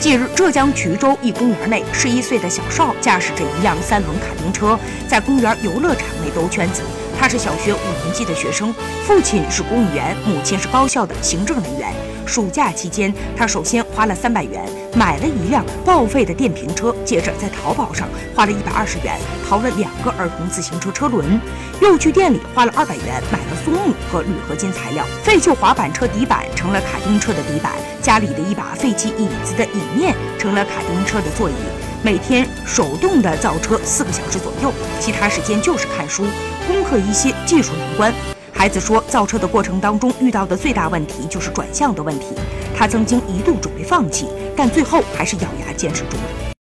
近日，浙江衢州一公园内，十一岁的小邵驾驶着一辆三轮卡丁车，在公园游乐场内兜圈子。他是小学五年级的学生，父亲是公务员，母亲是高校的行政人员。暑假期间，他首先花了三百元买了一辆报废的电瓶车，接着在淘宝上花了一百二十元淘了两个儿童自行车车轮，又去店里花了二百元买了松木和铝合金材料，废旧滑板车底板成了卡丁车的底板，家里的一把废弃椅的椅面成了卡丁车的座椅。每天手动的造车四个小时左右，其他时间就是看书，攻克一些技术难关。孩子说，造车的过程当中遇到的最大问题就是转向的问题。他曾经一度准备放弃，但最后还是咬牙坚持住了。